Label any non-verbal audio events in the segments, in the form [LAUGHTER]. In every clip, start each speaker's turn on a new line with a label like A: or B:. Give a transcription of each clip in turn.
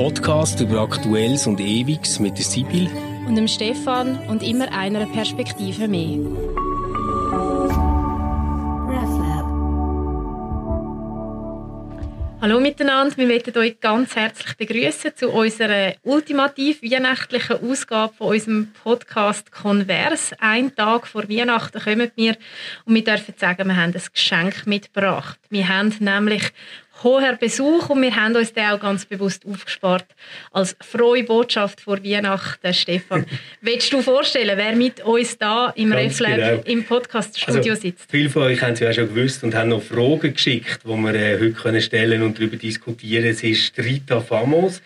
A: Podcast über Aktuelles und Ewiges mit der Sibyl
B: und dem Stefan und immer einer Perspektive mehr. Hallo miteinander, wir möchten euch ganz herzlich begrüßen zu unserer ultimativ weihnachtlichen Ausgabe von unserem Podcast Konvers. Ein Tag vor Weihnachten kommen wir und wir dürfen sagen, wir haben ein Geschenk mitgebracht. Wir haben nämlich hoher Besuch und wir haben uns den auch ganz bewusst aufgespart als frohe Botschaft vor Weihnachten. Stefan, [LAUGHS] willst du vorstellen, wer mit uns da im RefLab genau. im Podcaststudio also, sitzt?
A: Viele von euch haben es ja schon gewusst und haben noch Fragen geschickt, die wir äh, heute können stellen und darüber diskutieren. Es ist Rita Famos.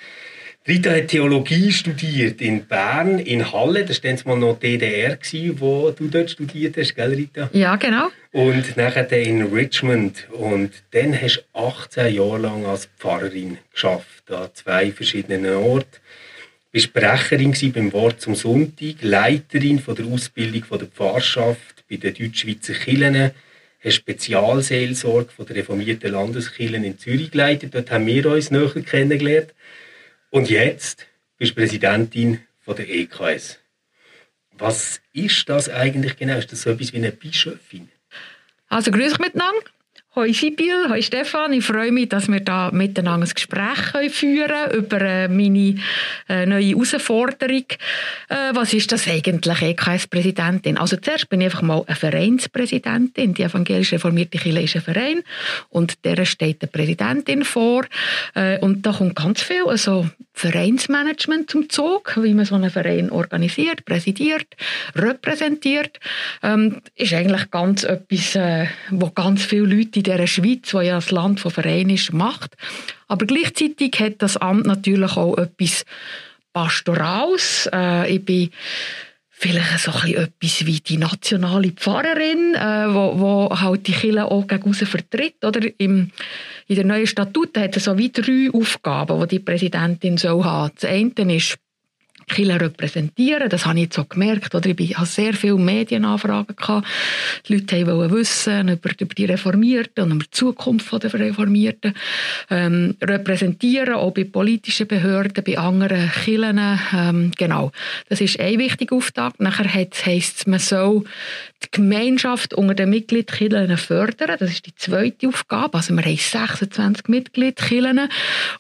A: Rita hat Theologie studiert in Bern, in Halle. Das war mal noch DDR, wo du dort studiert hast, gell, Rita?
C: Ja, genau.
A: Und nachher in Richmond. Und dann hast du 18 Jahre lang als Pfarrerin geschafft, an zwei verschiedenen Orten. Du warst Sprecherin beim Wort zum Sonntag, Leiterin von der Ausbildung von der Pfarrschaft bei den Deutschschweizer Kirchen, hast Spezialseelsorge von der reformierten Landeskirchen in Zürich geleitet. Dort haben wir uns näher kennengelernt. Und jetzt bist du Präsidentin von der EKS. Was ist das eigentlich genau? Ist das so etwas wie eine Bischöfin?
C: Also grüß euch miteinander. Hoi Sibyl, hoi Stefan. Ich freue mich, dass wir da miteinander ein Gespräch führen über äh, meine äh, neue Herausforderung. Äh, was ist das eigentlich, EKS-Präsidentin? Also zuerst bin ich einfach mal eine Vereinspräsidentin. Die evangelische reformierte Kirche ist ein Verein und der steht eine Präsidentin vor. Und da kommt ganz viel also Vereinsmanagement zum Zug, wie man so einen Verein organisiert, präsidiert, repräsentiert. Ähm, ist eigentlich ganz etwas, wo ganz viele Leute dieser Schweiz, die ja das Land von Vereinen ist, macht. Aber gleichzeitig hat das Amt natürlich auch etwas Pastorals. Äh, ich bin vielleicht so ein etwas wie die nationale Pfarrerin, äh, wo, wo halt die Kirche auch gegen vertritt. Oder im, in der neuen Statut hat es so wie drei Aufgaben, die die Präsidentin soll haben. Das eine ist Kirche repräsentieren. Das habe ich jetzt auch gemerkt. Oder? Ich hatte sehr viele Medienanfragen. Die Leute wollten wissen über, über die Reformierten und über die Zukunft der Reformierten. Ähm, repräsentieren, auch bei politischen Behörden, bei anderen Kirchen. Ähm, genau. Das ist ein wichtiger Auftakt. Nachher heisst es, man soll die Gemeinschaft unter den Mitgliedskirchen fördern. Das ist die zweite Aufgabe. Also wir haben 26 Mitgliedskirchen,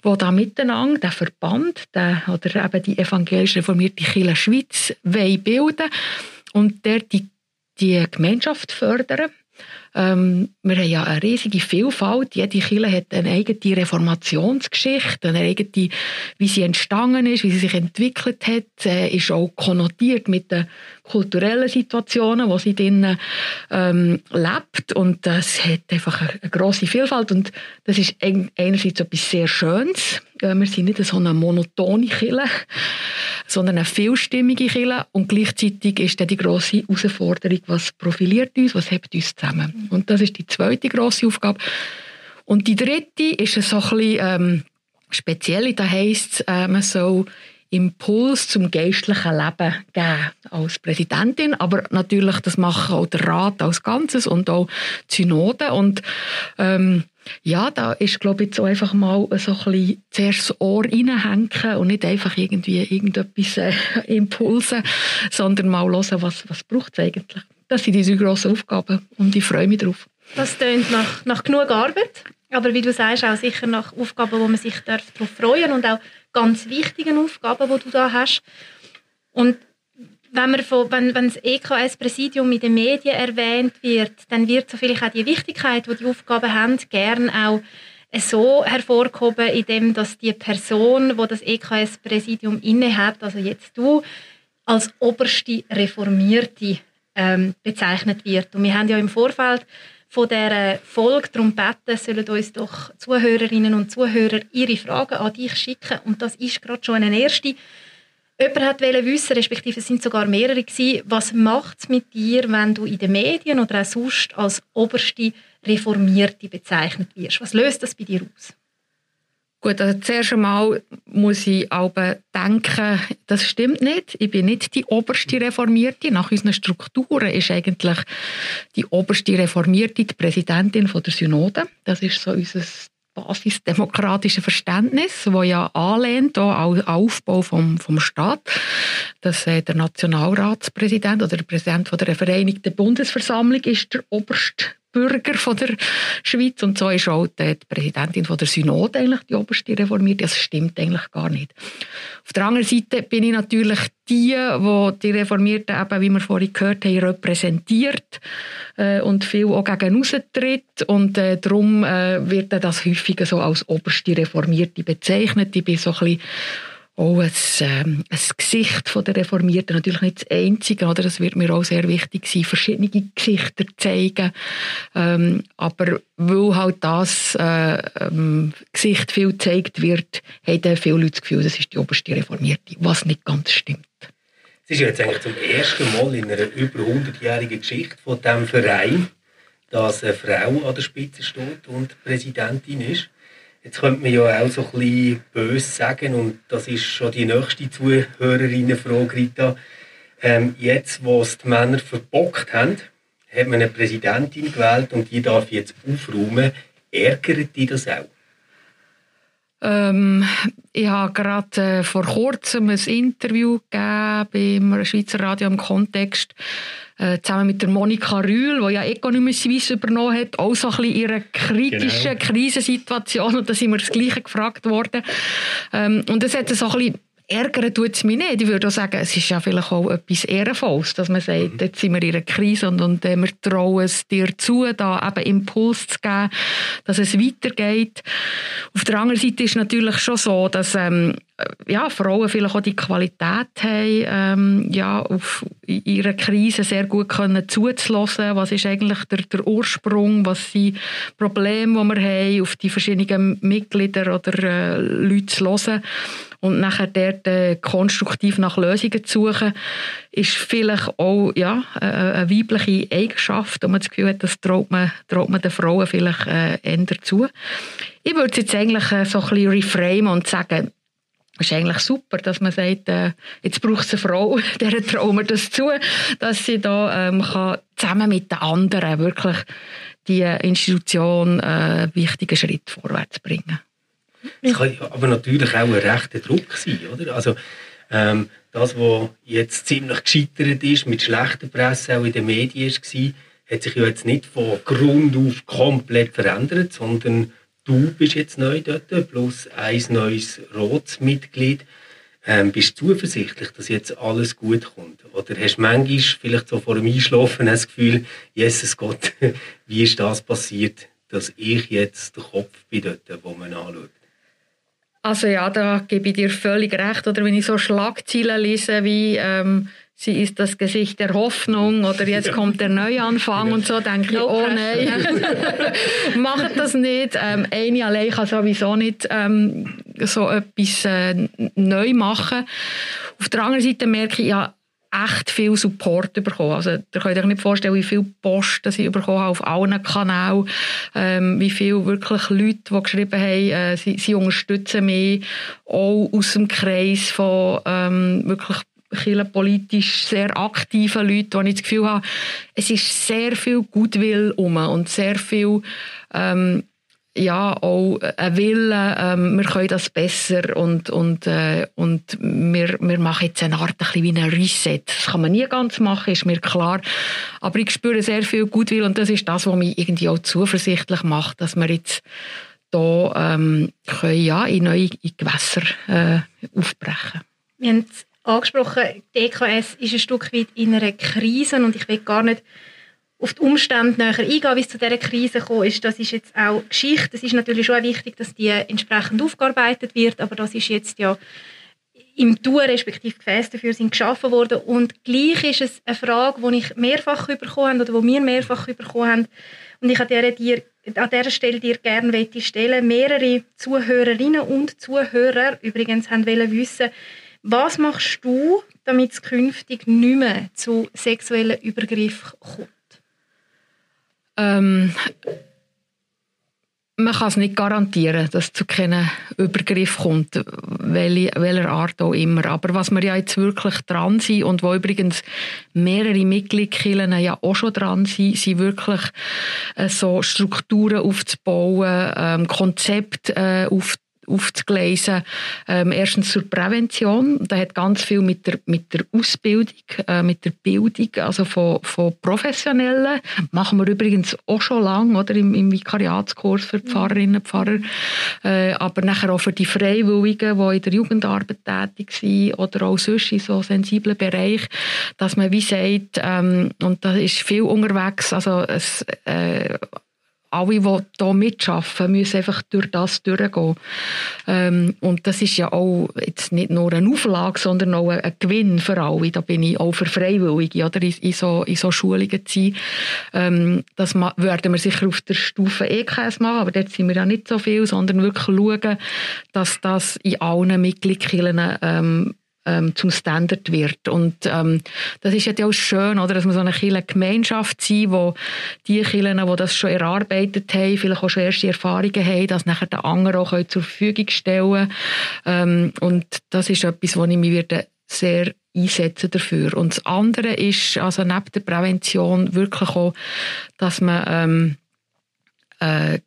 C: die da miteinander den Verband den, oder eben die evangelische reformierte Kirche Schweiz bilden und dort die, die Gemeinschaft fördern. Ähm, wir haben ja eine riesige Vielfalt. Jede Kirche hat eine eigene Reformationsgeschichte, eine eigene, wie sie entstanden ist, wie sie sich entwickelt hat, äh, ist auch konnotiert mit den kulturellen Situationen, wo sie drin ähm, lebt. Und das hat einfach eine, eine grosse Vielfalt. Und das ist einerseits etwas sehr Schönes. Äh, wir sind nicht so eine monotone Kirche, sondern eine vielstimmige Kirche. Und gleichzeitig ist dann die grosse Herausforderung, was profiliert uns, was hebt uns zusammen. Und das ist die zweite grosse Aufgabe. Und die dritte ist so ein bisschen ähm, speziell. Da heisst es, äh, man soll Impuls zum geistlichen Leben geben als Präsidentin, aber natürlich das machen auch der Rat als Ganzes und auch die Synode und ähm, ja, da ist glaube ich jetzt einfach mal so ein bisschen zuerst das Ohr reinhängen und nicht einfach irgendwie irgendetwas äh, [LAUGHS] Impulse, sondern mal hören, was, was braucht es eigentlich. Das sind diese grossen Aufgaben und ich freue mich darauf.
B: Das klingt nach, nach genug Arbeit, aber wie du sagst, auch sicher nach Aufgaben, wo man sich darauf freuen darf und auch ganz wichtigen Aufgaben, die du da hast. Und wenn, man von, wenn, wenn das EKS-Präsidium in den Medien erwähnt wird, dann wird so vielleicht auch die Wichtigkeit, die die Aufgaben haben, gern auch so hervorgehoben, indem dass die Person, die das EKS-Präsidium inne hat, also jetzt du, als oberste Reformierte ähm, bezeichnet wird. Und wir haben ja im Vorfeld von dieser Folge darum gebeten, sollen uns doch Zuhörerinnen und Zuhörer ihre Fragen an dich schicken. Und das ist gerade schon eine erste. Jemand wollte wissen, respektive es sind sogar mehrere gewesen, was macht es mit dir, wenn du in den Medien oder auch sonst als oberste Reformierte bezeichnet wirst? Was löst das bei dir aus?
C: Gut, also zuerst einmal muss ich aber denken, das stimmt nicht. Ich bin nicht die oberste Reformierte. Nach unseren Strukturen ist eigentlich die oberste Reformierte die Präsidentin von der Synode. Das ist so unser basisdemokratischen Verständnis, wo ja anlehnt an Aufbau vom, vom Staat, dass äh, der Nationalratspräsident oder der Präsident von der Vereinigten Bundesversammlung ist der oberste Bürger von der Schweiz und so ist auch die Präsidentin von der Synode eigentlich die oberste reformiert. Das stimmt eigentlich gar nicht. Auf der anderen Seite bin ich natürlich die, wo die Reformierten eben, wie wir vorhin gehört haben, repräsentiert äh, und viel auch gegen tritt und äh, darum äh, wird das häufig so als oberste Reformierte bezeichnet. Ich bin so ein bisschen auch ein, ähm, ein Gesicht von der Reformierten, natürlich nicht das einzige, oder? das wird mir auch sehr wichtig sein, verschiedene Gesichter zeigen, ähm, aber weil halt das äh, ähm, Gesicht viel gezeigt wird, haben viele Leute das Gefühl, das ist die oberste Reformierte, was nicht ganz stimmt.
A: Es ist jetzt eigentlich zum ersten Mal in einer über 100-jährigen Geschichte von diesem Verein, dass eine Frau an der Spitze steht und Präsidentin ist. Jetzt könnte man ja auch so ein bisschen böse sagen, und das ist schon die nächste Zuhörerinnenfrage, Rita. Ähm, jetzt, wo es die Männer verbockt haben, hat man eine Präsidentin gewählt und die darf jetzt aufräumen. Ärgert die das auch?
C: Ähm, ich habe gerade äh, vor kurzem ein Interview gegeben beim Schweizer Radio im Kontext äh, zusammen mit der Monika Rühl, die ja Economy Suisse übernommen hat, auch so ein bisschen ihre kritische genau. Krisensituation und da sind wir das Gleiche gefragt worden. Ähm, und das hat so ein bisschen Ärgern tut es mich nicht. Ich würde auch sagen, es ist ja vielleicht auch etwas Ehrenvolles, dass man sagt, mhm. jetzt sind wir in einer Krise und, und äh, wir trauen es dir zu, da eben Impuls zu geben, dass es weitergeht. Auf der anderen Seite ist es natürlich schon so, dass ähm, ja, Frauen vielleicht auch die Qualität haben, ähm, ja, auf ihre Krise sehr gut können zuzulassen. Was ist eigentlich der, der Ursprung? Was sind Probleme, die wir haben, auf die verschiedenen Mitglieder oder äh, Leute zu hören und nachher dort äh, konstruktiv nach Lösungen zu suchen, ist vielleicht auch ja, äh, eine weibliche Eigenschaft und man das Gefühl hat, das traut man, traut man den Frauen vielleicht äh, eher zu. Ich würde es jetzt eigentlich äh, so ein bisschen reframen und sagen, es ist eigentlich super, dass man sagt, äh, jetzt braucht es eine Frau, [LAUGHS] der trauen wir das zu, dass sie da ähm, kann zusammen mit den anderen wirklich die Institution äh, wichtigen Schritt vorwärts bringen kann.
A: Es kann aber natürlich auch ein rechter Druck sein, oder? Also, ähm, das, was jetzt ziemlich gescheitert ist, mit schlechter Presse auch in den Medien war, hat sich ja jetzt nicht von Grund auf komplett verändert, sondern du bist jetzt neu dort, plus ein neues Ratsmitglied. Ähm, bist du zuversichtlich, dass jetzt alles gut kommt? Oder hast du manchmal vielleicht so vor dem Einschlafen das Gefühl, Jesus Gott, [LAUGHS] wie ist das passiert, dass ich jetzt der Kopf bin dort, wo man anschaut?
C: Also ja, da gebe ich dir völlig recht. Oder wenn ich so Schlagzeilen lese wie ähm, sie ist das Gesicht der Hoffnung oder jetzt kommt der Neuanfang und so, denke ich, oh nein, [LAUGHS] macht das nicht. Ähm, eine allein kann sowieso nicht ähm, so etwas äh, neu machen. Auf der anderen Seite merke ich, ja, echt viel Support bekommen. Also, ihr könnt euch nicht vorstellen, wie viel Post dass ich bekommen habe auf allen Kanälen, ähm, wie viele wirklich Leute, die geschrieben haben, äh, sie, sie, unterstützen mich, auch aus dem Kreis von ähm, wirklich politisch sehr aktiven Leuten, wo ich das Gefühl habe, es ist sehr viel Gutwill um und sehr viel ähm, ja, auch ein Wille, ähm, wir können das besser und, und, äh, und wir, wir machen jetzt eine Art ein wie ein Reset. Das kann man nie ganz machen, ist mir klar. Aber ich spüre sehr viel Gutwill und das ist das, was mich irgendwie auch zuversichtlich macht, dass wir jetzt hier ähm, können, ja, in neue Gewässer äh, aufbrechen.
B: Wir haben es angesprochen, die EKS ist ein Stück weit in einer Krise und ich will gar nicht auf die Umstände näher eingehen, wie es zu dieser Krise gekommen ist. Das ist jetzt auch Geschichte. Es ist natürlich schon wichtig, dass die entsprechend aufgearbeitet wird, aber das ist jetzt ja im Tun, respektive Gefäß dafür sind geschaffen worden. Und gleich ist es eine Frage, die ich mehrfach bekommen habe oder die wir mehrfach bekommen haben. Und ich an dieser, dir, an dieser Stelle dir gerne stellen Mehrere Zuhörerinnen und Zuhörer übrigens haben wissen, was machst du, damit es künftig nicht mehr zu sexuellen Übergriffen kommt?
C: Ähm, man kann es nicht garantieren, dass es zu keinem Übergriff kommt, welche, welcher Art auch immer. Aber was wir ja jetzt wirklich dran sind und wo übrigens mehrere Mitgliedskirchen ja auch schon dran sind, sind wirklich äh, so Strukturen aufzubauen, ähm, Konzepte äh, aufzubauen, aufzugleisen. Ähm, erstens zur Prävention. Da hat ganz viel mit der, mit der Ausbildung, äh, mit der Bildung, also von, von Professionellen. Machen wir übrigens auch schon lange, oder? Im, im Vikariatskurs für Pfarrerinnen und Pfarrer. Äh, aber nachher auch für die Freiwilligen, die in der Jugendarbeit tätig sind oder auch sonst in so sensiblen Bereich, dass man wie sagt, ähm, und da ist viel unterwegs, also es, äh, alle, die hier mitarbeiten, müssen einfach durch das durchgehen. Ähm, und das ist ja auch jetzt nicht nur eine Auflage, sondern auch ein, Gewinn für alle. Da bin ich auch für Freiwillige, oder? In, in, so, in so Schulungen zu sein. Ähm, das werden wir sicher auf der Stufe EKS machen, aber dort sind wir ja nicht so viel, sondern wirklich schauen, dass das in allen Mitgliedskirchen ähm, ähm, zum Standard wird. Und ähm, das ist ja auch schön, oder, dass man so eine kleine Gemeinschaft sein, wo die Kirchen, die das schon erarbeitet haben, vielleicht auch schon erste Erfahrungen haben, das nachher den anderen auch zur Verfügung stellen ähm, Und das ist etwas, wo ich mich werde sehr einsetzen dafür. Und das andere ist, also neben der Prävention wirklich auch, dass man ähm, äh,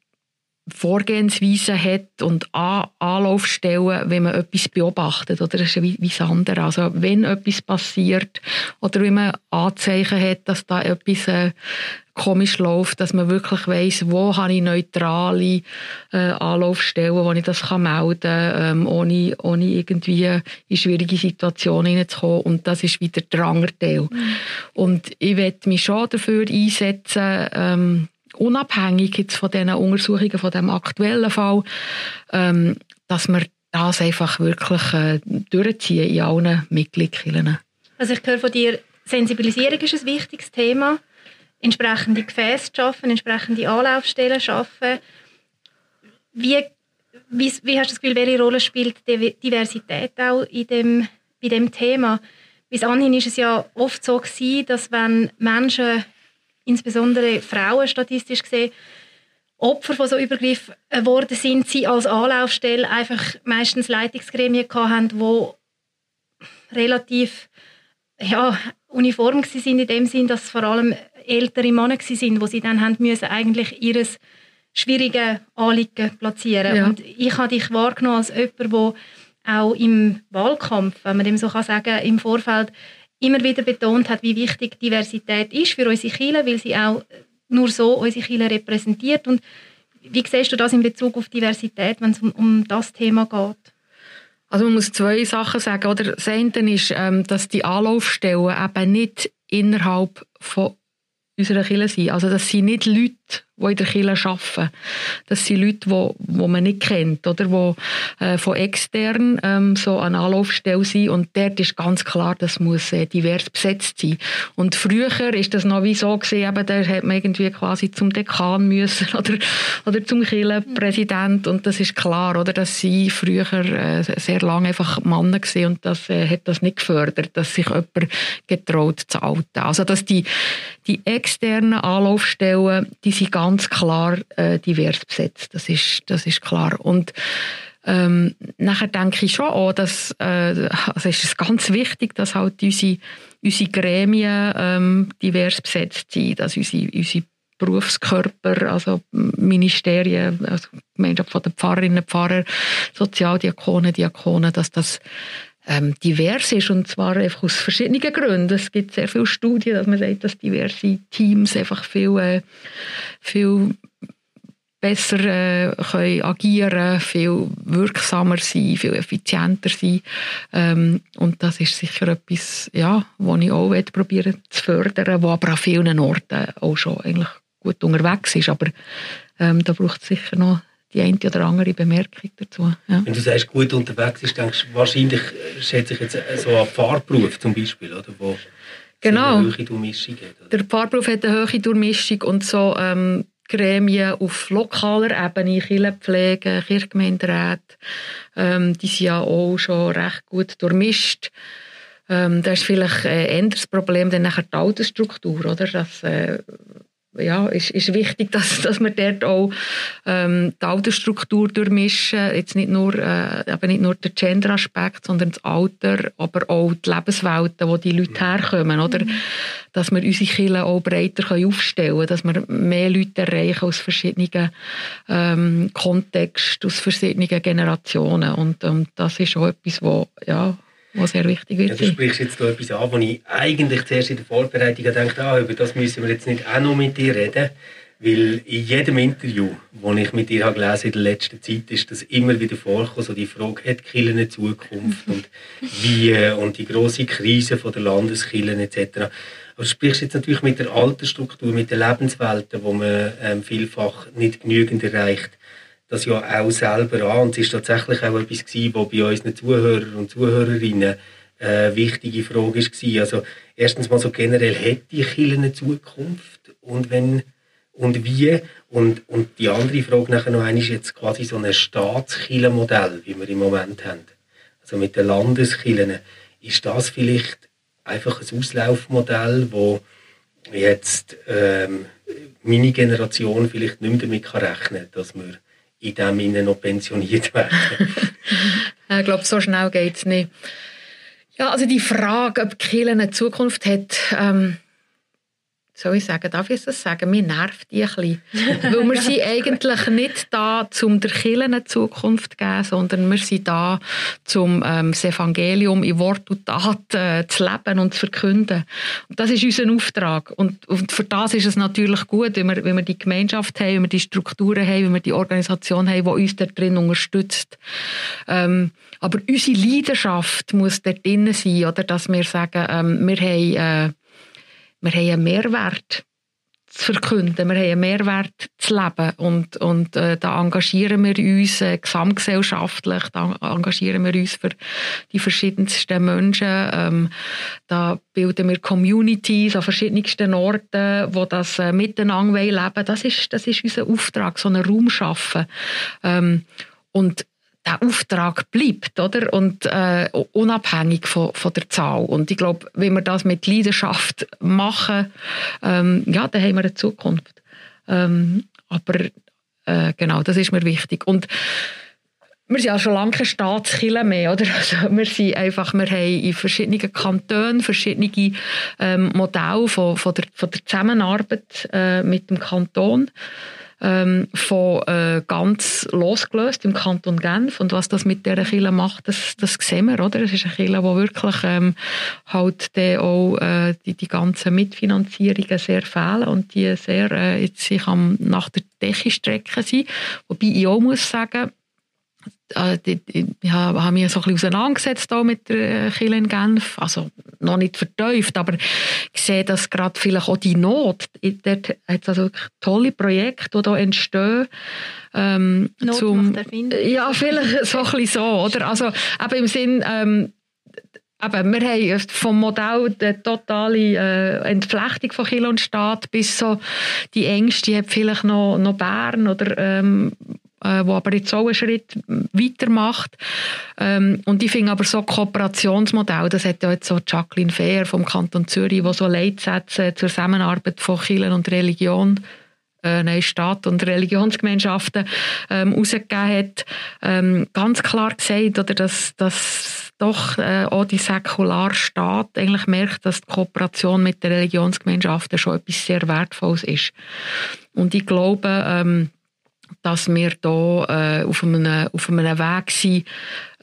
C: Vorgehensweise hat und Anlaufstellen, wenn man etwas beobachtet. Oder das ist wie, wie das andere. Also wenn etwas passiert oder wenn man Anzeichen hat, dass da etwas äh, komisch läuft, dass man wirklich weiss, wo habe ich neutrale äh, Anlaufstellen, wo ich das kann melden kann, ähm, ohne, ohne irgendwie in schwierige Situationen hineinzukommen. Und das ist wieder der andere Teil. Mhm. Und ich werde mich schon dafür einsetzen, ähm, unabhängig jetzt von diesen Untersuchungen, von dem aktuellen Fall, ähm, dass wir das einfach wirklich äh, durchziehen in allen Mitgliedskirchen.
B: Also ich höre von dir, Sensibilisierung ist ein wichtiges Thema. Entsprechende Gefäße schaffen, entsprechende Anlaufstellen schaffen. Wie, wie, wie hast du das Gefühl, welche Rolle spielt Diversität auch in dem, bei dem Thema? Bis anhin ist es ja oft so gewesen, dass wenn Menschen insbesondere Frauen statistisch gesehen, Opfer von so Übergriffen geworden sind, sie als Anlaufstelle einfach meistens Leitungsgremien hatten, die relativ ja, uniform sind in dem Sinn, dass es vor allem ältere Männer sind, wo sie dann haben müssen eigentlich ihres schwierige Anliegen platzieren. Ja. Und ich habe dich wahrgenommen als jemand, der auch im Wahlkampf, wenn man dem so kann sagen, im Vorfeld immer wieder betont hat, wie wichtig Diversität ist für unsere Kinder, weil sie auch nur so unsere Kinder repräsentiert. Und wie siehst du das in Bezug auf Diversität, wenn es um, um das Thema geht?
C: Also man muss zwei Sachen sagen. Oder das eine ist, ähm, dass die Anlaufstellen eben nicht innerhalb von unserer Kirche sind. Also das sind nicht Leute, die in der Kirche arbeiten. Das sind Leute, die, die man nicht kennt oder die äh, von extern ähm, so eine Anlaufstelle sind und dort ist ganz klar, das muss äh, divers besetzt sein. Und früher ist das noch wie so gesehen, eben, da hat man irgendwie quasi zum Dekan müssen [LAUGHS] oder, oder zum Kirchenpräsident und das ist klar, oder, dass sie früher äh, sehr lange einfach Männer gesehen und das äh, hat das nicht gefördert, dass sich jemand getraut zu alten. Also dass die, die externen Anlaufstellen, die sind ganz ganz klar äh, divers besetzt. Das ist, das ist klar. Und ähm, nachher denke ich schon auch, dass äh, also ist es ganz wichtig, dass halt unsere, unsere Gremien ähm, divers besetzt sind, dass unsere, unsere Berufskörper, also Ministerien, also Gemeinschaft den Pfarrerinnen und Pfarrer, Sozialdiakonen, Diakonen, dass das ähm, divers ist und zwar einfach aus verschiedenen Gründen. Es gibt sehr viele Studien, dass man sagt, dass diverse Teams einfach viel, äh, viel besser äh, können agieren, viel wirksamer sein, viel effizienter sein. Ähm, und das ist sicher etwas, ja, was ich auch probieren zu fördern, wo aber an vielen Orten auch schon eigentlich gut unterwegs ist. Aber ähm, da braucht es sicher noch die eine oder andere Bemerkung dazu.
A: Ja. Wenn du sagst, gut unterwegs ist, denkst du, wahrscheinlich schätze ich jetzt so an Fahrberuf zum Beispiel, oder, wo
C: genau. eine hohe Durchmischung hat. Oder? Der Fahrberuf hat eine hohe Durchmischung und so ähm, Gremien auf lokaler Ebene, Kirchenpflege, Kirchgemeinderäte, ähm, die sind ja auch schon recht gut durchmischt. Ähm, da ist vielleicht ein anderes Problem dann nachher die Altersstruktur, oder? Dass, äh, ja, ist, ist wichtig, dass, [LAUGHS] dass wir dort auch ähm, die Altersstruktur durchmischen. Jetzt nicht nur, äh, eben nicht nur der Gender-Aspekt, sondern das Alter, aber auch die Lebenswelten, wo die Leute herkommen. Oder? Mhm. Dass wir unsere Kinder auch breiter können aufstellen können, dass wir mehr Leute erreichen aus verschiedenen ähm, Kontexten, aus verschiedenen Generationen. Und ähm, das ist auch etwas, wo, ja, was sehr wichtig wird.
A: Ja, du sprichst jetzt da etwas an, wo ich eigentlich zuerst in der Vorbereitung gedacht ah, über das müssen wir jetzt nicht auch noch mit dir reden. Weil in jedem Interview, das ich mit dir habe gelesen in der letzten Zeit, ist das immer wieder vorgekommen, so die Frage, hat Kirche eine Zukunft und wie und die große Krise von der Landeskirche etc. Aber du sprichst jetzt natürlich mit der Altersstruktur, mit den Lebenswelten, wo man ähm, vielfach nicht genügend erreicht das ja auch selber an. Und es ist tatsächlich auch etwas gewesen, was bei unseren Zuhörern und Zuhörerinnen äh, wichtige Frage war. Also erstens mal so generell, hat die Kirche eine Zukunft? Und wenn und wie? Und, und die andere Frage nachher noch eine ist jetzt quasi so ein Staatskirchenmodell, wie wir im Moment haben. Also mit den Landeskirchen. Ist das vielleicht einfach ein Auslaufmodell, wo jetzt ähm, meine Generation vielleicht nicht mehr damit rechnen kann, dass wir in dem Sinne noch pensioniert werden. [LAUGHS]
C: ich glaube, so schnell geht es nicht. Ja, also die Frage, ob Kiel eine Zukunft hat, ähm, soll ich sagen, darf ich das sagen? Mir nervt die ein bisschen. [LAUGHS] Weil wir sind eigentlich nicht da, um der Kirche eine Zukunft zu geben, sondern wir sind da, um ähm, das Evangelium in Wort und Tat äh, zu leben und zu verkünden. Und das ist unser Auftrag. Und, und für das ist es natürlich gut, wenn wir, wenn wir die Gemeinschaft haben, wenn wir die Strukturen haben, wenn wir die Organisation haben, die uns da drin unterstützt. Ähm, aber unsere Leidenschaft muss dort drin sein, oder? dass wir sagen, ähm, wir haben... Äh, wir haben einen Mehrwert zu verkünden, wir haben einen Mehrwert zu leben und, und äh, da engagieren wir uns äh, gesamtgesellschaftlich, da engagieren wir uns für die verschiedensten Menschen, ähm, da bilden wir Communities an verschiedensten Orten, wo das äh, miteinander leben. Das ist, das ist unser Auftrag, so einen Raum schaffen. Ähm, und der Auftrag bleibt, oder? Und äh, unabhängig von, von der Zahl. Und ich glaube, wenn wir das mit Leidenschaft machen, ähm, ja, dann haben wir eine Zukunft. Ähm, aber äh, genau, das ist mir wichtig. Und wir sind ja schon lange keine Staatskille mehr, oder? [LAUGHS] Also wir sind einfach, wir haben in verschiedenen Kantonen verschiedene ähm, Modelle von, von, der, von der Zusammenarbeit äh, mit dem Kanton ähm, von äh, ganz losgelöst im Kanton Genf und was das mit dieser Kille macht, das, das sehen wir, oder? Es ist eine Kille, die wirklich ähm, halt auch äh, die, die ganzen Mitfinanzierungen sehr fehlen und die sehr äh, jetzt sich am, nach der Decke strecken sind. Wobei ich auch muss sagen, äh, ich habe mich so ein bisschen auseinandergesetzt mit der Kirche in Genf. Also noch nicht vertieft, aber ich sehe, dass gerade vielleicht auch die Not, dort hat es also wirklich tolle Projekte, die hier entstehen.
B: Ähm, Not zum,
C: Ja, vielleicht [LAUGHS] so ein bisschen so, oder? Also eben im Sinn, ähm, Eben, wir haben vom Modell die totale äh, Entflechtung von Kirche und Staat bis so die Ängste, die hat vielleicht noch, noch Bern oder ähm, äh, wo aber jetzt auch einen Schritt weitermacht. Ähm, und ich finde aber so Kooperationsmodell, das hat ja jetzt so Jacqueline Fair vom Kanton Zürich, wo so Leitsätze zur Zusammenarbeit von Kirche und Religion äh, nein, Staat und Religionsgemeinschaften ähm, herausgegeben hat, ähm, ganz klar gesagt, oder, dass, dass doch äh, auch die Säkularstaat eigentlich merkt, dass die Kooperation mit den Religionsgemeinschaften schon etwas sehr Wertvolles ist. Und ich glaube, ähm, dass wir hier äh, auf, einem, auf einem Weg sind,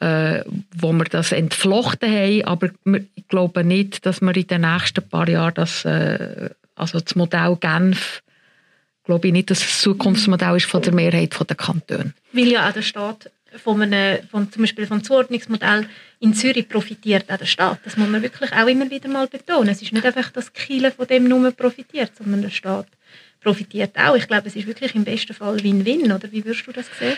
C: äh, wo wir das entflochten haben, aber ich glaube nicht, dass wir in den nächsten paar Jahren das, äh, also das Modell Genf, glaube ich nicht, dass das Zukunftsmodell ist von der Mehrheit der Kantone.
B: Weil ja auch der Staat von einem, von, zum Beispiel vom Zuordnungsmodell in Zürich profitiert auch der Staat. Das muss man wirklich auch immer wieder mal betonen. Es ist nicht einfach, dass Kiel von dem nur profitiert, sondern der Staat profitiert auch. Ich glaube, es ist wirklich im besten Fall Win-Win, oder wie würdest du das sehen?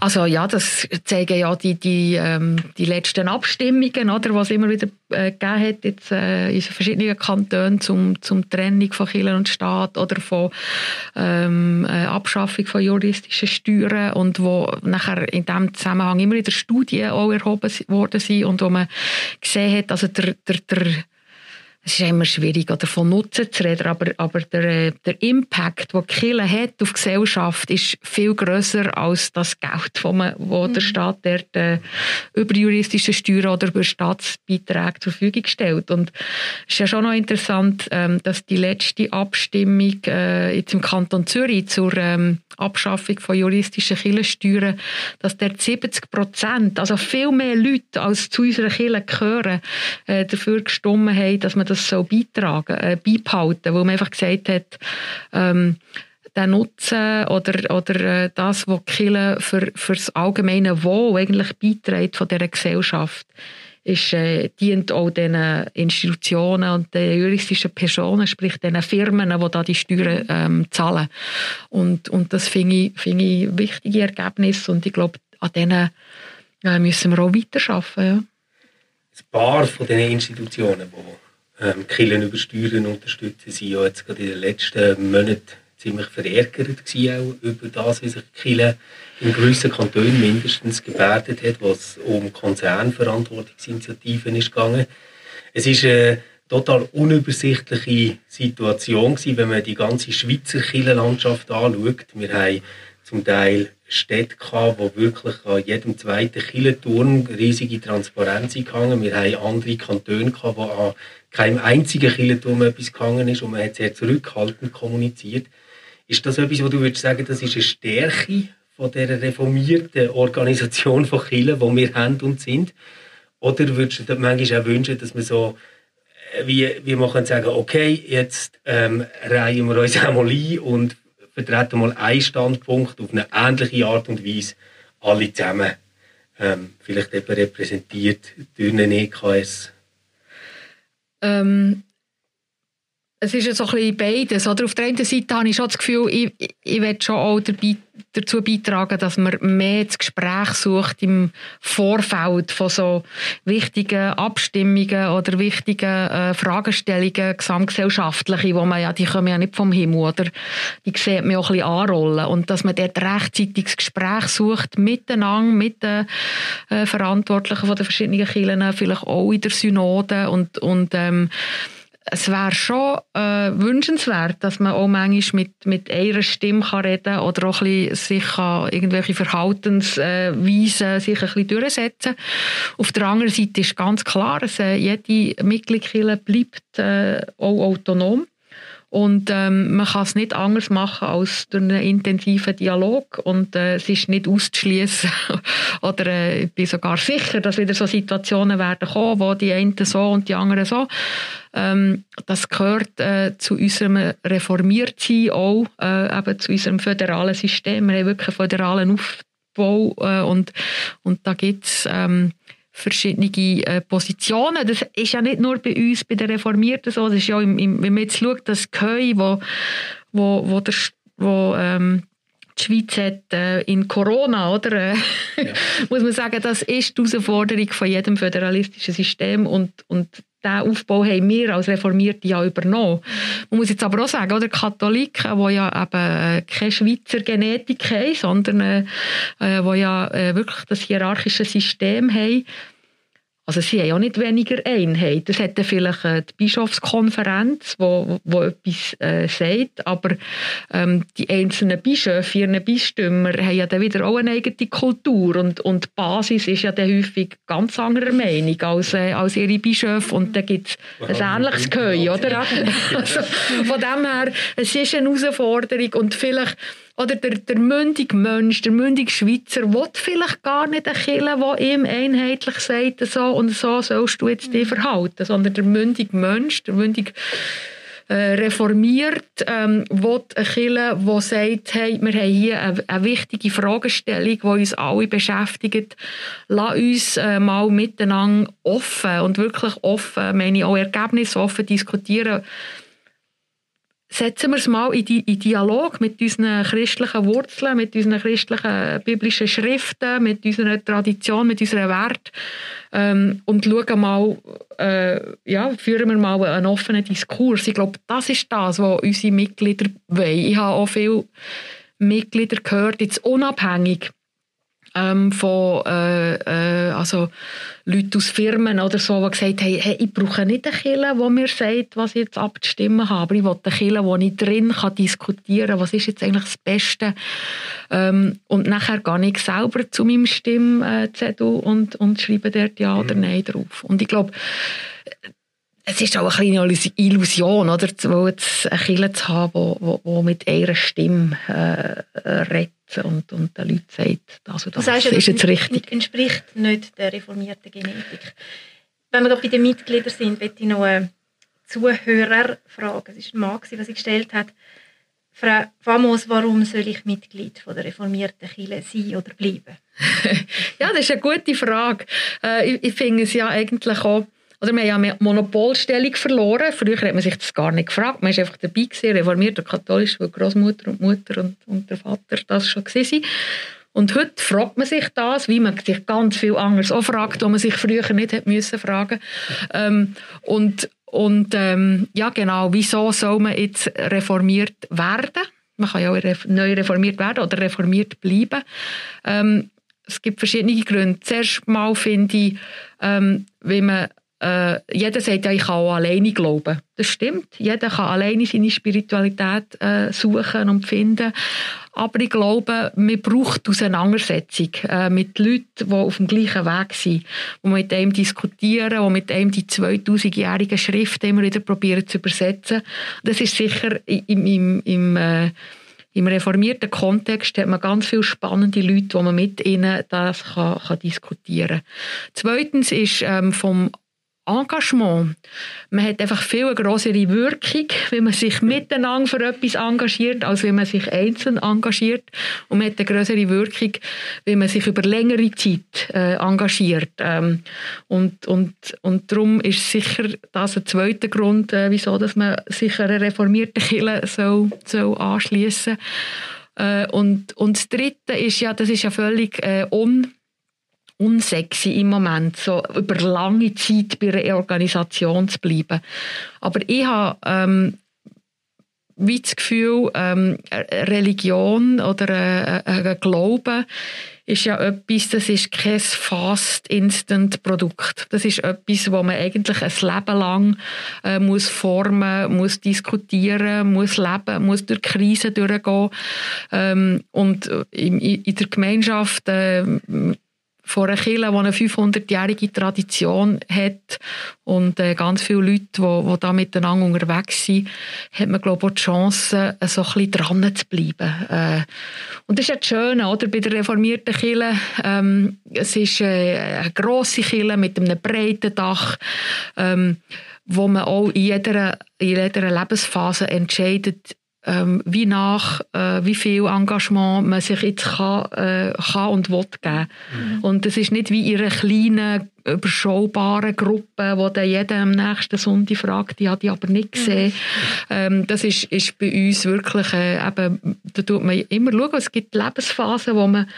C: Also ja, das zeigen ja die, die, ähm, die letzten Abstimmungen, oder, was immer wieder äh, gegeben hat jetzt, äh, in verschiedenen Kantonen zum, zum Trennung von Kirche und Staat oder von ähm, äh, Abschaffung von juristischen Steuern und wo nachher in diesem Zusammenhang immer wieder Studien auch erhoben worden sind und wo man gesehen hat, also der, der, der es ist immer schwierig, oder von Nutzen zu reden, aber, aber der, der Impact, den Kirche hat auf die Gesellschaft, ist viel grösser als das Geld, das man, wo mhm. der Staat dort, äh, über juristische Steuern oder über Staatsbeiträge zur Verfügung stellt. Und es ist ja schon noch interessant, ähm, dass die letzte Abstimmung äh, jetzt im Kanton Zürich zur ähm, Abschaffung von juristischen Kirchensteuern, dass der 70 Prozent, also viel mehr Leute als zu unserer Kirche gehören, äh, dafür gestimmt haben, dass man das das so beitragen, äh, beibehalten, weil man einfach gesagt hat, ähm, der Nutzen oder, oder äh, das, was Kirche für, für das allgemeine Wohl eigentlich beiträgt von dieser Gesellschaft, ist, äh, dient auch den Institutionen und den juristischen Personen, sprich den Firmen, die da die Steuern ähm, zahlen. Und, und das finde ich, find ich wichtige Ergebnisse und ich glaube, an denen äh, müssen wir auch weiterarbeiten. Ja.
A: Ein paar von diesen Institutionen, die ähm, Killen über Steuern unterstützen, sind ja jetzt gerade in den letzten Monaten ziemlich verärgert auch über das, wie sich Kille in gewissen Kantonen mindestens gebärdet hat, was um Konzernverantwortungsinitiativen ist gegangen. Es ist eine total unübersichtliche Situation gewesen, wenn man die ganze Schweizer Killenlandschaft anschaut. Wir haben zum Teil Städte gehabt, wo wirklich an jedem zweiten Killenturm riesige Transparenz gehangen. Wir haben andere Kantone gehabt, wo an keinem einzigen Kirchenturm etwas gegangen ist und man hat sehr zurückhaltend kommuniziert. Ist das etwas, wo du würdest sagen, das ist eine Stärke von der reformierten Organisation von Kirchen, die wir haben und sind? Oder würdest du dir manchmal auch wünschen, dass wir so äh, wie, wie man kann sagen, okay, jetzt ähm, reihen wir uns [LAUGHS] einmal ein und vertreten mal einen Standpunkt auf eine ähnliche Art und Weise alle zusammen, ähm, vielleicht eben repräsentiert durch einen EKS
C: ähm, es ist ja so ein bisschen beides. Oder? Auf der einen Seite habe ich schon das Gefühl, ich, ich, ich will schon auch dabei, dazu beitragen, dass man mehr das Gespräch sucht im Vorfeld von so wichtigen Abstimmungen oder wichtigen äh, Fragestellungen, gesamtgesellschaftliche, wo man ja, die kommen ja nicht vom Himmel, oder? Die sieht man auch ein bisschen anrollen. Und dass man dort rechtzeitig das Gespräch sucht, miteinander, mit den äh, Verantwortlichen von den verschiedenen Kirchen, vielleicht auch in der Synode und, und ähm, es wäre schon äh, wünschenswert, dass man auch manchmal mit, mit einer Stimme kann reden kann oder auch ein bisschen sich kann irgendwelche Verhaltensweisen sich ein bisschen durchsetzen. Auf der anderen Seite ist ganz klar, dass äh, jede Mitgliedskirche bleibt äh, auch autonom und ähm, man kann es nicht anders machen als durch einen intensiven Dialog. Und äh, es ist nicht auszuschließen. [LAUGHS] Oder äh, ich bin sogar sicher, dass wieder so Situationen werden kommen, wo die einen so und die anderen so. Ähm, das gehört äh, zu unserem Reformiertsein auch, äh, eben zu unserem föderalen System. Wir haben wirklich einen föderalen Aufbau äh, und, und da gibt es ähm, verschiedene äh, Positionen. Das ist ja nicht nur bei uns, bei den Reformierten so, das ist ja, im, im, wenn man jetzt schaut, das Köi, wo, wo, wo, der, wo ähm, die Schweiz hat äh, in Corona, oder? Äh, ja. [LAUGHS] muss man sagen, das ist die Herausforderung von jedem föderalistischen System und, und diesen Aufbau haben wir als Reformierte ja übernommen. Man muss jetzt aber auch sagen, oder Katholiken, die ja eben äh, keine Schweizer Genetik haben, sondern äh, äh, die ja äh, wirklich das hierarchische System haben, also sie haben ja nicht weniger Einheit. Das hat vielleicht die Bischofskonferenz, wo, wo etwas äh, sagt, aber ähm, die einzelnen Bischöfe, ihre Bistümer, haben ja dann wieder auch eine eigene Kultur. Und, und die Basis ist ja dann häufig ganz anderer Meinung als, äh, als ihre Bischöfe. Und da gibt es ein ähnliches Geheu, oder? [LAUGHS] also, von dem her, es ist eine Herausforderung. Und vielleicht oder der, der mündige Mensch, der mündige Schweizer, will vielleicht gar nicht eine Kille, die ihm einheitlich sagt, so und so sollst du jetzt dich verhalten, sondern der mündige Mensch, der mündige äh, reformiert, ähm, will eine Kirche, die sagt, hey, wir haben hier eine, eine, wichtige Fragestellung, die uns alle beschäftigt. Lass uns äh, mal miteinander offen und wirklich offen, meine ich auch ergebnisoffen diskutieren, setzen wir es mal in, die, in Dialog mit unseren christlichen Wurzeln, mit unseren christlichen biblischen Schriften, mit unserer Tradition, mit unseren Werten ähm, und schauen mal, äh, ja, führen wir mal einen offenen Diskurs. Ich glaube, das ist das, was unsere Mitglieder wollen. Ich habe auch viele Mitglieder gehört, jetzt unabhängig ähm, von äh, äh, also Leuten aus Firmen oder so, die gesagt haben, hey, ich brauche nicht eine Kille, die mir sagt, was ich jetzt abzustimmen habe, aber ich will eine Kille, wo ich drin kann diskutieren kann, was ist jetzt eigentlich das Beste. Ähm, und nachher gehe ich selber zu meinem Stimmzettel und, und schreibe dort Ja oder mhm. Nein drauf. Und ich glaube, es ist auch eine kleine Illusion, oder, jetzt eine Kirche zu haben, die mit ihrer Stimme äh, redet und, und den Leuten sagt, das und das, das heißt, ist jetzt richtig.
B: entspricht nicht der reformierten Genetik. Wenn wir gerade bei den Mitgliedern sind, möchte ich noch eine Zuhörerfrage, es war ein Mann, was ich gestellt habe. Frau Famos, warum soll ich Mitglied von der reformierten Kirche sein oder bleiben? [LAUGHS]
C: ja, das ist eine gute Frage. Äh, ich, ich finde es ja eigentlich auch oder wir haben ja Monopolstellung verloren. Früher hat man sich das gar nicht gefragt. Man war einfach dabei, gewesen, reformiert und katholisch, weil Großmutter und Mutter und, und der Vater das schon waren. Und heute fragt man sich das, wie man sich ganz viel anderes auch fragt, was man sich früher nicht hätte müssen fragen. Ähm, und und ähm, ja, genau, wieso soll man jetzt reformiert werden? Man kann ja auch neu reformiert werden oder reformiert bleiben. Ähm, es gibt verschiedene Gründe. Zuerst mal finde ich, ähm, wenn man äh, jeder sagt ja, ich kann auch alleine glauben. Das stimmt. Jeder kann alleine seine Spiritualität äh, suchen und finden. Aber ich glaube, man braucht Auseinandersetzung äh, mit Leuten, die auf dem gleichen Weg sind, die mit einem diskutieren, die mit einem die 2000-jährigen Schriften immer wieder probieren zu übersetzen. Das ist sicher im, im, im äh, im reformierten Kontext hat man ganz viele spannende Leute, wo man mit ihnen das kann, kann diskutieren kann. Zweitens ist ähm, vom Engagement. Man hat einfach viel eine größere Wirkung, wenn man sich miteinander für etwas engagiert, als wenn man sich einzeln engagiert. Und man hat eine größere Wirkung, wenn man sich über längere Zeit äh, engagiert. Ähm, und, und, und darum ist sicher das ein zweiter Grund, äh, wieso dass man sich einer reformierten Kirche soll, soll anschliessen soll. Äh, und, und das Dritte ist ja, das ist ja völlig äh, un unsexy im Moment, so über lange Zeit bei einer Organisation zu bleiben. Aber ich habe ähm, wie das Gefühl, ähm, Religion oder äh, äh, Glaube ist ja etwas, das ist kein Fast-Instant-Produkt. Das ist etwas, wo man eigentlich ein Leben lang äh, muss formen, muss diskutieren, muss leben, muss durch Krisen durchgehen. Ähm, und in, in der Gemeinschaft äh, von einer Kirche, die eine 500-jährige Tradition hat und äh, ganz viele Leute, die, die da miteinander unterwegs sind, hat man, glaube ich, die Chance, äh, so ein bisschen dran zu bleiben. Äh, und das ist ja das Schöne, oder? Bei der reformierten Kirche, ähm, es ist äh, eine grosse Kirche mit einem breiten Dach, ähm, wo man auch in jeder, in jeder Lebensphase entscheidet, ähm, wie nach, äh, wie viel Engagement man sich jetzt kann, äh, kann und will geben. Mhm. Und es ist nicht wie in einer kleinen überschaubaren Gruppe, wo dann jeder am nächsten Sonntag fragt, die hat die aber nicht gesehen. Mhm. Ähm, das ist, ist bei uns wirklich, äh, eben, da tut man immer schauen, es gibt Lebensphasen, wo man,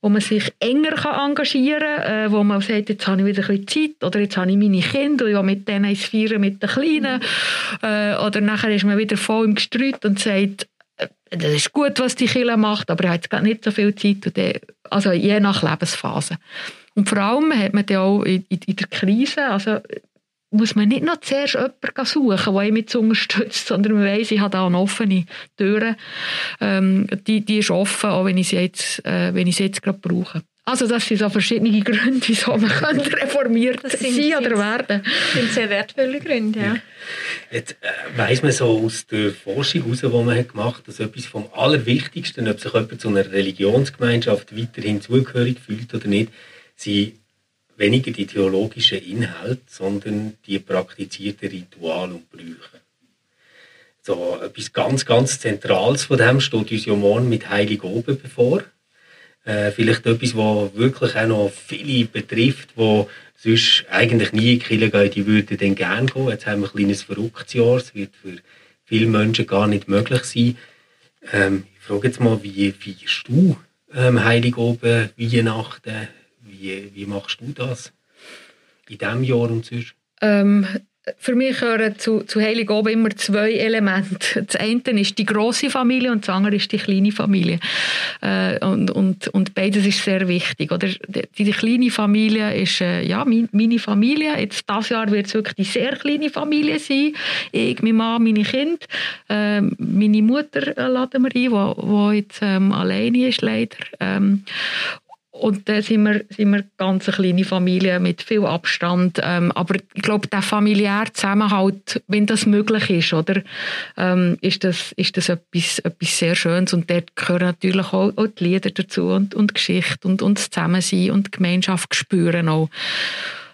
C: wo man sich enger kann engagieren kann, äh, wo man sagt, jetzt habe ich wieder ein bisschen Zeit oder jetzt habe ich meine Kinder, ich will mit denen eins feiern, mit den Kleinen. Mhm. Äh, oder nachher ist man wieder voll im Gestrüt und sagt, äh, das ist gut, was die Kinder macht, aber er hat jetzt nicht so viel Zeit. Und dann, also je nach Lebensphase. Und vor allem hat man dann auch in, in, in der Krise, also muss man nicht noch zuerst jemanden suchen, der mich unterstützt, [LAUGHS] sondern man weiss, ich habe da eine offene Tür. Ähm, die, die ist offen, auch wenn ich sie jetzt, äh, wenn ich sie jetzt gerade brauche. Also das sind so verschiedene [LAUGHS] Gründe, wieso man [LAUGHS] reformiert sein oder werden.
B: Das sind sehr wertvolle Gründe, ja.
A: Jetzt äh, weiss man so aus der Forschung heraus, die man hat gemacht hat, dass etwas vom Allerwichtigsten, ob sich jemand zu einer Religionsgemeinschaft weiterhin zugehörig fühlt oder nicht, sind weniger die theologischen Inhalte, sondern die praktizierten Rituale und Brüche. So, etwas ganz, ganz Zentrales von dem steht uns ja morgen mit Heilig Oben bevor. Äh, vielleicht etwas, was wirklich auch noch viele betrifft, wo sonst eigentlich nie in die Kirche gehen, die würden dann gerne gehen. Jetzt haben wir ein kleines Verrücktsjahr, es wird für viele Menschen gar nicht möglich sein. Ähm, ich frage jetzt mal, wie feierst du ähm, Heilig Oben, Weihnachten, wie, wie machst du das in diesem Jahr und sonst?
C: Ähm, für mich gehören zu, zu Heilig oben immer zwei Elemente. Das eine ist die große Familie und das andere ist die kleine Familie. Äh, und, und, und beides ist sehr wichtig. Oder die, die kleine Familie ist äh, ja mein, meine Familie. Jetzt das Jahr wird es wirklich die sehr kleine Familie sein. Ich, mein Mann, meine Kinder, äh, meine Mutter äh, laden wir ein, wo jetzt ähm, alleine ist leider. Ähm, und dann sind wir, sind wir ganz eine kleine Familie mit viel Abstand. Ähm, aber ich glaube, der familiäre Zusammenhalt, wenn das möglich ist, oder, ähm, ist das, ist das etwas, etwas sehr Schönes. Und dort gehören natürlich auch, auch die Lieder dazu und, und Geschichte und, und das Zusammensein und die Gemeinschaft spüren auch.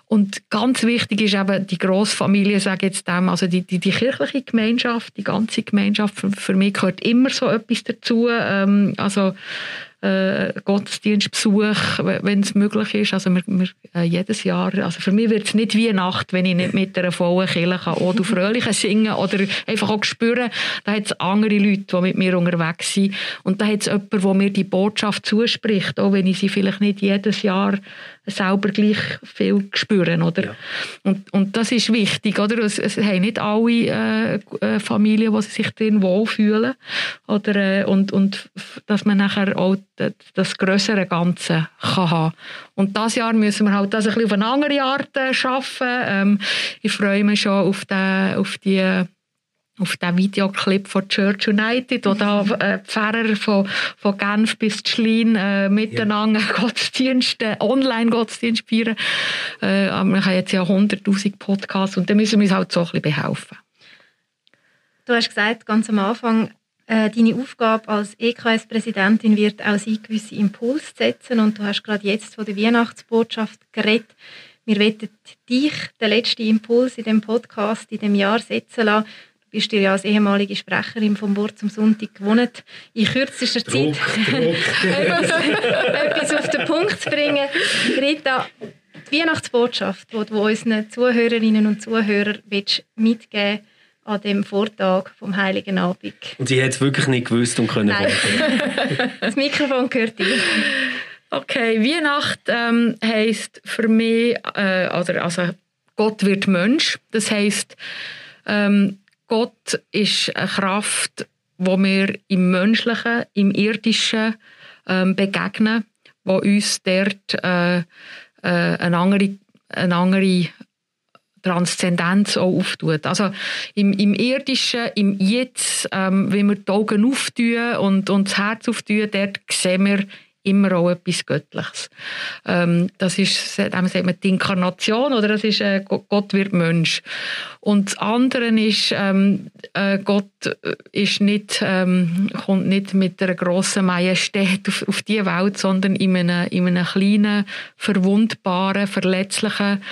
C: Und ganz wichtig ist eben die Großfamilie, sage jetzt dem, also die, die, die kirchliche Gemeinschaft, die ganze Gemeinschaft. Für, für mich gehört immer so etwas dazu. Ähm, also äh, Gottesdienstbesuch, wenn es möglich ist. Also wir, wir, äh, jedes Jahr, also für mich wird es nicht wie Nacht, wenn ich nicht mit einer vollen Kirche kann «O du [LAUGHS] Fröhliche» singen oder einfach auch spüren, da hat es andere Leute, die mit mir unterwegs sind und da hat es jemanden, der mir die Botschaft zuspricht, auch wenn ich sie vielleicht nicht jedes Jahr selber gleich viel spüren, oder? Ja. Und, und das ist wichtig, oder? Es, es haben nicht alle äh, äh Familien, die sich drin wohlfühlen, oder? Äh, und, und dass man nachher auch das, das größere Ganze kann haben. Und das Jahr müssen wir halt das ein bisschen auf eine andere Art äh, schaffen. Ähm, ich freue mich schon auf, den, auf die auf den Videoclip von Church United, wo da [LAUGHS] äh, Pfarrer von, von Genf bis Schlein äh, miteinander ja. Gottesdienste, Online-Gottesdienst feiern. Äh, wir haben jetzt ja 100'000 Podcasts und da müssen wir uns halt so ein bisschen behelfen.
B: Du hast gesagt, ganz am Anfang, äh, deine Aufgabe als EKS-Präsidentin wird auch sein, gewisse Impulse setzen und du hast gerade jetzt von der Weihnachtsbotschaft geredet. Wir wollen dich, den letzten Impuls in dem Podcast, in dem Jahr setzen lassen bist du ja als ehemalige Sprecherin vom Wort zum Sonntag gewohnt, in kürzester Druck, Zeit Druck. [LAUGHS] etwas auf den Punkt zu bringen. Rita, die Weihnachtsbotschaft, die du unseren Zuhörerinnen und Zuhörern mitgeben an dem Vortag vom Heiligen Abend.
A: Und sie hat es wirklich nicht gewusst und können Nein. [LAUGHS]
B: Das Mikrofon gehört dir.
C: Okay, Weihnacht ähm, heisst für mich, äh, also Gott wird Mensch. Das heisst, ähm, Gott ist eine Kraft, wo wir im Menschlichen, im Irdischen ähm, begegnen, wo uns dort äh, äh, eine, andere, eine andere Transzendenz auch auftut. Also im, im Irdischen, im Jetzt, ähm, wenn wir die Augen auftun und, und das Herz auftun, dort sehen wir immer auch etwas Göttliches. Ähm, das ist, dem sagt man die Inkarnation, oder das ist, äh, Gott wird Mensch. Und das andere ist, ähm, äh, Gott ist nicht, ähm, kommt nicht mit einer grossen Majestät auf, auf die Welt, sondern in einem, in einem kleinen, verwundbaren, verletzlichen,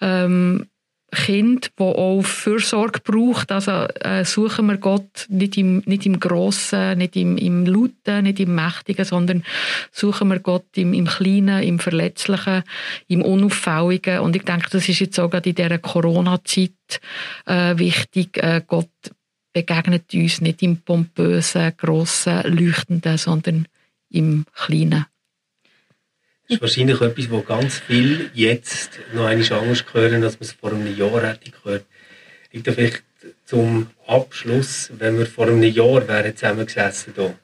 C: ähm, Kind, das auch Fürsorge braucht. Also äh, suchen wir Gott nicht im, nicht im Grossen, nicht im, im Lauten, nicht im Mächtigen, sondern suchen wir Gott im, im Kleinen, im Verletzlichen, im Unauffälligen. Und ich denke, das ist jetzt auch gerade in dieser Corona-Zeit äh, wichtig. Äh, Gott begegnet uns nicht im pompösen, grossen, leuchtenden, sondern im Kleinen.
A: Das ist wahrscheinlich etwas, wo ganz viel jetzt noch eine anders hören, als man es vor einem Jahr hätte gehört. Liegt da vielleicht zum Abschluss, wenn wir vor einem Jahr wären zusammengesessen da,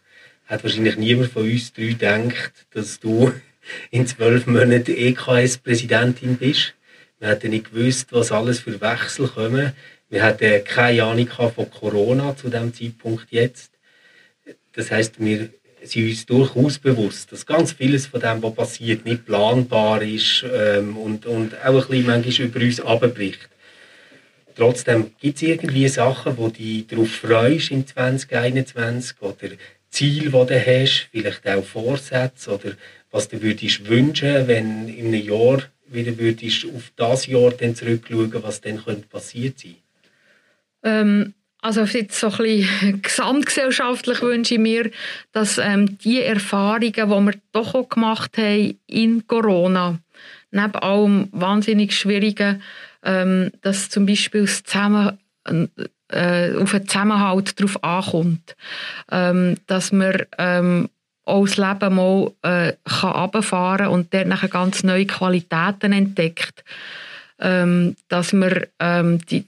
A: hat wahrscheinlich niemand von uns drei gedacht, dass du in zwölf Monaten EKS-Präsidentin bist. Wir hätten nicht gewusst, was alles für Wechsel kommen. Wir hatten keine Ahnung von Corona zu dem Zeitpunkt jetzt. Das heißt, wir sind uns durchaus bewusst, dass ganz vieles von dem, was passiert, nicht planbar ist ähm, und, und auch ein bisschen manchmal über uns abbricht. Trotzdem gibt es irgendwie Sachen, wo du darauf freust im 2021 oder Ziel, die du hast, vielleicht auch Vorsätze oder was du würdest wünschen, wenn in einem Jahr wieder würdest auf das Jahr dann zurückschauen, was dann passiert sein.
C: Ähm also jetzt so ein bisschen [LAUGHS] gesamtgesellschaftlich wünsche ich mir, dass ähm, die Erfahrungen, die wir doch auch gemacht haben in Corona, neben allem wahnsinnig Schwierigen, ähm, dass zum Beispiel das Zusammen, äh, auf einen Zusammenhalt darauf ankommt. Ähm, dass man ähm, auch das Leben mal äh, kann runterfahren und dort nachher ganz neue Qualitäten entdeckt. Ähm, dass man ähm, die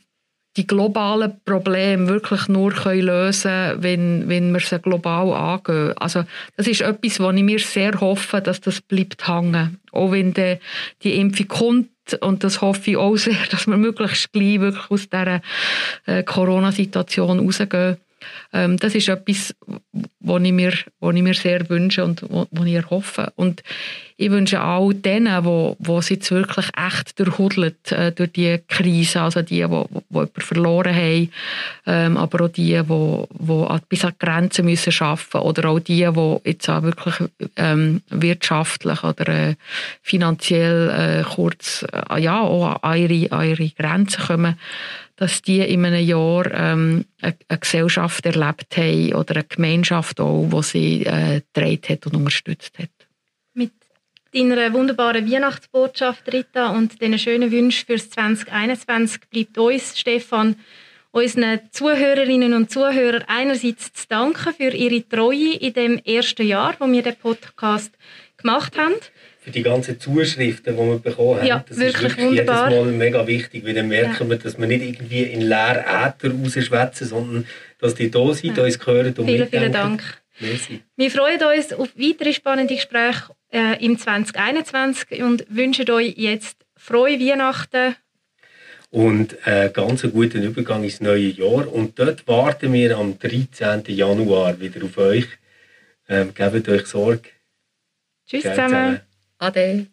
C: die globalen Probleme wirklich nur können lösen können, wenn, wenn wir sie global angehen. Also das ist etwas, wo ich mir sehr hoffe, dass das bleibt hängen. Auch wenn die, die Impfung kommt, und das hoffe ich auch sehr, [LAUGHS] dass wir möglichst gleich wirklich aus dieser äh, Corona-Situation rausgehen. Ähm, das ist etwas, was ich, mir, was ich mir sehr wünsche und was ich erhoffe. Und ich wünsche auch denen, wo, wo es jetzt wirklich echt durchhudelt äh, durch die Krise, also die, die, die jemanden verloren haben, ähm, aber auch die, die, die bis an die Grenzen müssen arbeiten oder auch die, die jetzt auch wirklich ähm, wirtschaftlich oder äh, finanziell äh, kurz äh, ja, auch an ihre, an ihre Grenzen kommen dass die in einem Jahr ähm, eine, eine, Gesellschaft erlebt haben oder eine Gemeinschaft auch, die sie äh, hat und unterstützt hat.
B: Mit deiner wunderbaren Weihnachtsbotschaft, Rita, und diesen schönen Wünschen für 2021 bleibt uns, Stefan, unseren Zuhörerinnen und Zuhörern einerseits zu danken für ihre Treue in dem ersten Jahr, wo wir den Podcast gemacht haben
A: für die ganzen Zuschriften, die wir bekommen haben.
B: Ja,
A: das
B: wirklich
A: ist wirklich
B: wunderbar.
A: jedes Mal mega wichtig, weil dann merken ja. wir, dass wir nicht irgendwie in leeren Äther rausschwätzen, sondern dass die da sind, ja. uns hören und
B: Vielen, vielen Dank.
A: Merci.
B: Wir freuen uns auf weitere spannende Gespräche äh, im 2021 und wünschen euch jetzt frohe Weihnachten.
A: Und einen ganz guten Übergang ins neue Jahr. Und dort warten wir am 13. Januar wieder auf euch. Ähm, gebt euch Sorge.
B: Tschüss zusammen.
C: Ade.